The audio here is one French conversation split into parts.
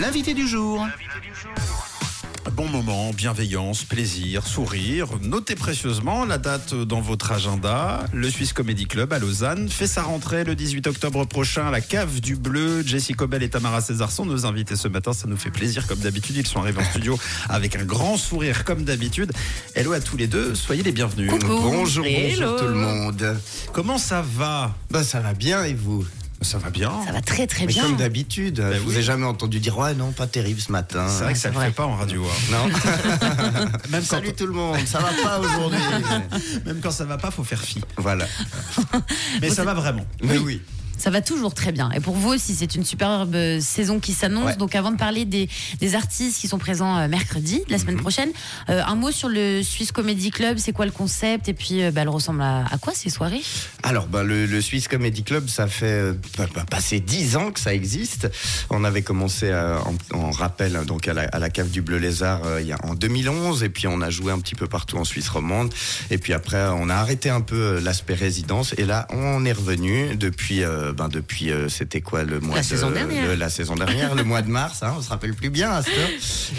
L'invité du jour. Bon moment, bienveillance, plaisir, sourire. Notez précieusement la date dans votre agenda. Le Swiss Comedy Club à Lausanne fait sa rentrée le 18 octobre prochain à la cave du Bleu. Jessie Cobel et Tamara César sont nos invités ce matin. Ça nous fait plaisir comme d'habitude. Ils sont arrivés en studio avec un grand sourire comme d'habitude. Hello à tous les deux, soyez les bienvenus. Bonjour, Hello. bonjour tout le monde. Comment ça va? Bah ça va bien et vous? Ça va bien. Ça va très très Mais bien. comme d'habitude, je vous oui. ai jamais entendu dire ouais non pas terrible ce matin. C'est vrai que ça ne le fait pas en radio. hein. Non. Même, quand, Salut tout le monde, ça va pas aujourd'hui. même quand ça va pas, faut faire fi. voilà. Mais ça va vraiment. Mais oui. Ça va toujours très bien. Et pour vous aussi, c'est une superbe euh, saison qui s'annonce. Ouais. Donc avant de parler des, des artistes qui sont présents euh, mercredi, la Mhm. semaine prochaine, euh, un mot sur le Swiss Comedy Club. C'est quoi le concept? Et puis, euh, bah, elle ressemble à, à quoi ces soirées? Alors, bah, le, le Swiss Comedy Club, ça fait bah, passer 10 ans que ça existe. On avait commencé en, en rappel hein, donc à la, à la cave du Bleu Lézard euh, en 2011, et puis on a joué un petit peu partout en Suisse romande. Et puis après, on a arrêté un peu l'aspect résidence, et là, on est revenu depuis, ben, depuis euh, c'était quoi le mois La de, saison dernière. le- la saison dernière, le mois de mars. Hein, on se rappelle plus bien à heure.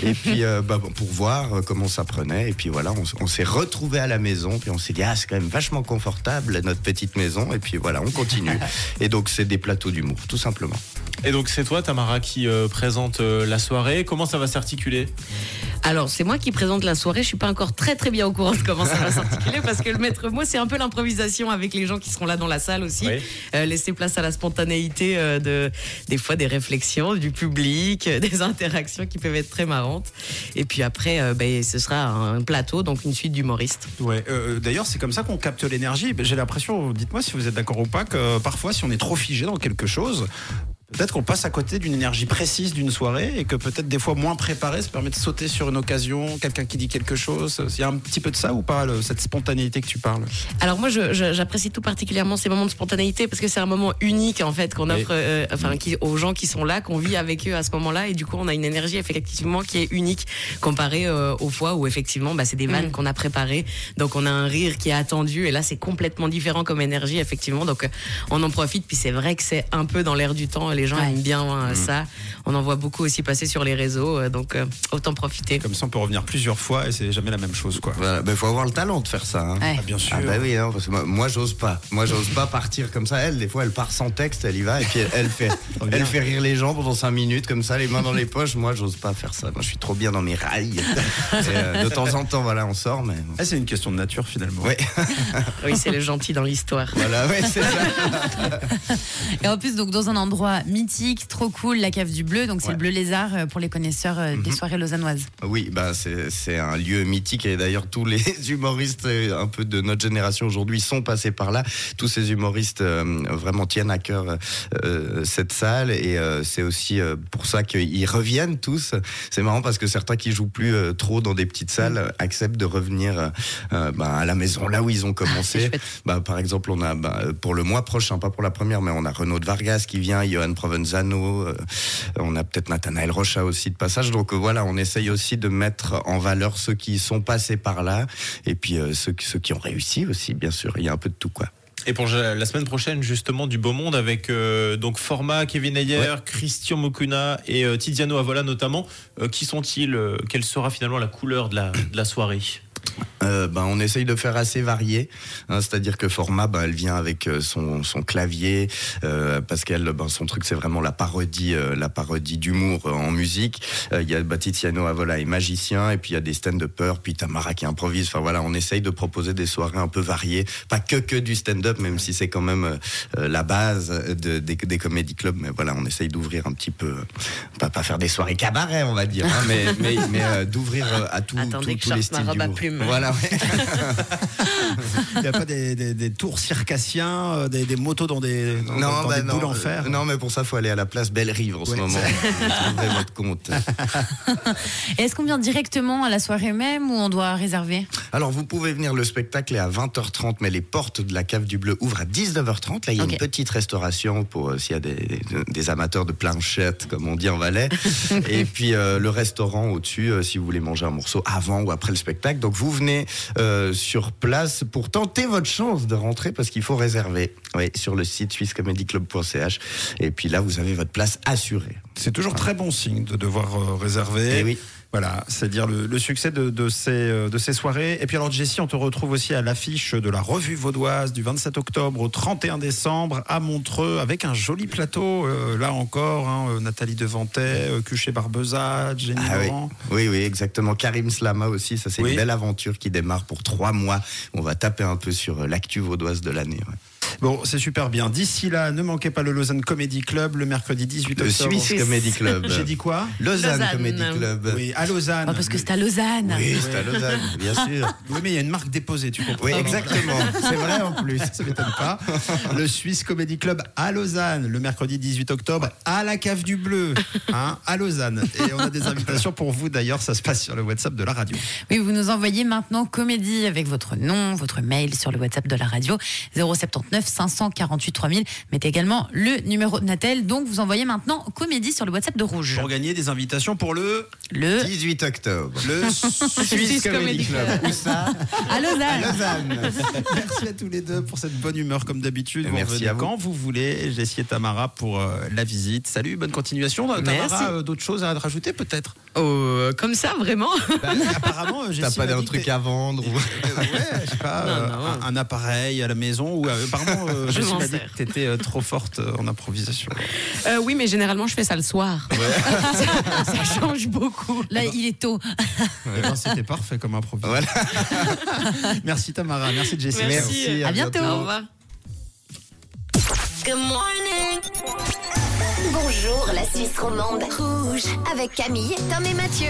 Et puis euh, bah, pour voir euh, comment ça prenait. Et puis voilà, on, on s'est retrouvé à la maison. Puis on s'est dit ah c'est quand même vachement confortable notre petite maison. Et puis voilà, on continue. Et donc c'est des plateaux d'humour, tout simplement. Et donc c'est toi Tamara qui euh, présente euh, la soirée. Comment ça va s'articuler? Alors, c'est moi qui présente la soirée. Je suis pas encore très très bien au courant de comment ça va s'articuler parce que le maître mot, c'est un peu l'improvisation avec les gens qui seront là dans la salle aussi. Oui. Euh, laisser place à la spontanéité euh, de, des fois des réflexions du public, euh, des interactions qui peuvent être très marrantes. Et puis après, euh, ben, ce sera un plateau, donc une suite d'humoristes. Ouais. euh, D'ailleurs, c'est comme ça qu'on capte l'énergie. J'ai l'impression, dites-moi si vous êtes d'accord ou pas, que parfois, si on est trop figé dans quelque chose, peut-être qu'on passe à côté d'une énergie précise d'une soirée et que peut-être des fois moins préparé, ça permet de sauter sur une occasion, quelqu'un qui dit quelque chose. Il y a un petit peu de ça ou pas, le- cette spontanéité que tu parles? Alors moi, j'apprécie tout particulièrement ces moments de spontanéité parce que c'est un moment unique en fait qu'on offre, euh, enfin, qui, aux gens qui sont là, qu'on vit avec eux à ce moment-là, et du coup, on a une énergie effectivement qui est unique comparée euh, aux fois où effectivement, bah, c'est des vannes Mm. qu'on a préparées, donc on a un rire qui est attendu, et là, c'est complètement différent comme énergie effectivement, donc euh, on en profite. Puis c'est vrai que c'est un peu dans l'air du temps, les gens Ouais. aiment bien euh, ça. On en voit beaucoup aussi passer sur les réseaux, euh, donc euh, autant profiter. Comme ça, on peut revenir plusieurs fois et c'est jamais la même chose, quoi. Voilà, il faut avoir le talent de faire ça. hein. Ouais. Ah, bien sûr. Ah bah oui, hein, parce que moi, moi, j'ose pas. Moi j'ose pas partir comme ça. Elle, des fois, elle part sans texte, elle y va et puis elle, elle fait, elle fait rire les gens pendant 5 minutes comme ça, les mains dans les poches. Moi, j'ose pas faire ça. Moi, je suis trop bien dans mes rails. Et, euh, de temps en temps, voilà, on sort, mais Ah, c'est une question de nature finalement. Ouais. Oui, c'est le gentil dans l'histoire. voilà, ouais, c'est ça. Et en plus, donc dans un endroit mythique, trop cool, la cave du Bleu. Donc c'est Ouais. le Bleu Lézard euh, pour les connaisseurs euh, des soirées lausannoises. Oui, bah c'est un lieu mythique et d'ailleurs tous les humoristes euh, un peu de notre génération aujourd'hui sont passés par là. Tous ces humoristes euh, vraiment tiennent à cœur euh, cette salle et euh, c'est aussi pour ça qu'ils reviennent tous. C'est marrant parce que certains qui jouent plus trop dans des petites salles euh, acceptent de revenir bah, à la maison là où ils ont commencé. chouette. Bah, par exemple, on a bah, pour le mois prochain, pas pour la première, mais on a Renaud de Vargas qui vient, Johan Provenzano, euh, on a peut-être Nathanaël Rocha aussi de passage. Donc euh, voilà, on essaye aussi de mettre en valeur ceux qui sont passés par là et puis euh, ceux, qui- ceux qui ont réussi aussi, bien sûr. Il y a un peu de tout quoi. Et pour la semaine prochaine, justement, du beau monde avec euh, donc Format, Kevin Ayer, Christian Mokuna et euh, Tiziano Avola notamment. Euh, qui sont-ils Quelle sera finalement la couleur de la, de la soirée? Euh, ben, on essaye de faire assez varié, hein, c'est-à-dire que Format, ben, elle vient avec euh, son, son clavier, euh, parce qu'elle, ben, son truc, c'est vraiment la parodie, euh, la parodie d'humour euh, en musique. Euh, Il y a Batiziano Avola est magicien, et puis il y a des stand-uppers, puis Tamara qui improvise. Enfin voilà, on essaye de proposer des soirées un peu variées, pas que que du stand-up, même si c'est quand même la base de- des, des comédie clubs. Mais voilà, on essaye d'ouvrir un petit peu, pas, pas faire des soirées cabaret, on va dire, hein, mais, mais, mais euh, d'ouvrir à tout, Attendez tout- que tous je les sorte ma styles robe à plumes. Voilà. Il n'y a pas des, des- des tours circassiens, euh, des, des motos dans des, dans, Non, dans bah des non, boules en euh, fer. non, mais pour ça, faut aller à la place Belle-Rive en ce moment. Vous votre compte. Et est-ce qu'on vient directement à la soirée même ou on doit réserver? Alors, vous pouvez venir, le spectacle est à 20h30, mais les portes de la cave du Bleu ouvrent à 19h30. Là, il y a une petite restauration pour euh, s'il y a des, des amateurs de planchettes, comme on dit en Valais. Et puis, euh, le restaurant au-dessus, euh, si vous voulez manger un morceau avant ou après le spectacle. Donc, vous vous euh, sur place pour tenter votre chance de rentrer parce qu'il faut réserver oui, sur le site swisscomedyclub.ch. Et puis là, vous avez votre place assurée. C'est toujours très bon signe de devoir euh, réserver. Eh oui. Voilà, c'est-à-dire le, le succès de, de ces, euh, de ces soirées. Et puis alors Jessie, on te retrouve aussi à l'affiche de la revue vaudoise du 27 octobre au 31 décembre à Montreux avec un joli plateau. euh, là encore, hein, euh, Nathalie Devantet, Cuchet Barbeza, Jenny Ah oui. Laurent. oui, oui, exactement. Karim Slama aussi, ça c'est Oui. une belle aventure qui démarre pour trois mois. On va taper un peu sur l'actu vaudoise de l'année. ouais. Bon, c'est super bien. D'ici là, ne manquez pas le Lausanne Comedy Club le mercredi 18 Le octobre. Suisse Comedy Club. J'ai dit quoi? Lausanne, Lausanne. Comedy Club. Oui, à Lausanne. Oh, parce que c'est à Lausanne. Oui, c'est à Lausanne, bien sûr. Oui, mais il y a une marque déposée, tu comprends Oui, exactement. C'est vrai en plus. Ça m'étonne pas. Le Suisse Comedy Club à Lausanne, le mercredi 18 octobre, à la Cave du Bleu, hein, à Lausanne. Et on a des invitations pour vous d'ailleurs, ça se passe sur le WhatsApp de la radio. Oui, vous nous envoyez maintenant comédie avec votre nom, votre mail sur le WhatsApp de la radio 079 548 3000. Mettez également le numéro de Natel. Donc vous envoyez maintenant comédie sur le WhatsApp de Rouge. Pour gagner des invitations pour le, Le 18 octobre. le Suisse Comedy Club. Où ça à À Lausanne. Lausanne. Merci à tous les deux pour cette bonne humeur comme d'habitude. Merci à vous. quand vous voulez. Jessie et Tamara pour euh, la visite. Salut, bonne continuation. Merci. Tamara, euh, d'autres choses à rajouter peut-être? Oh, euh, comme ça, vraiment Bah, Apparemment, euh, T'as pas que truc à vendre ou- Euh, ouais, je sais pas, Non, euh, non. Un, un appareil à la maison ou euh, apparemment euh, Je m'en sers. que t'étais euh, trop forte euh, en improvisation. Euh, Oui, mais généralement, je fais ça le soir. ça, ça change beaucoup. Là, il est tôt. Eh ben, C'était parfait comme improvisation. Voilà. Merci Tamara, merci Jessie. Merci. À bientôt. Au revoir. Good morning. Bonjour la Suisse romande. Rouge avec Camille, Tom et Mathieu.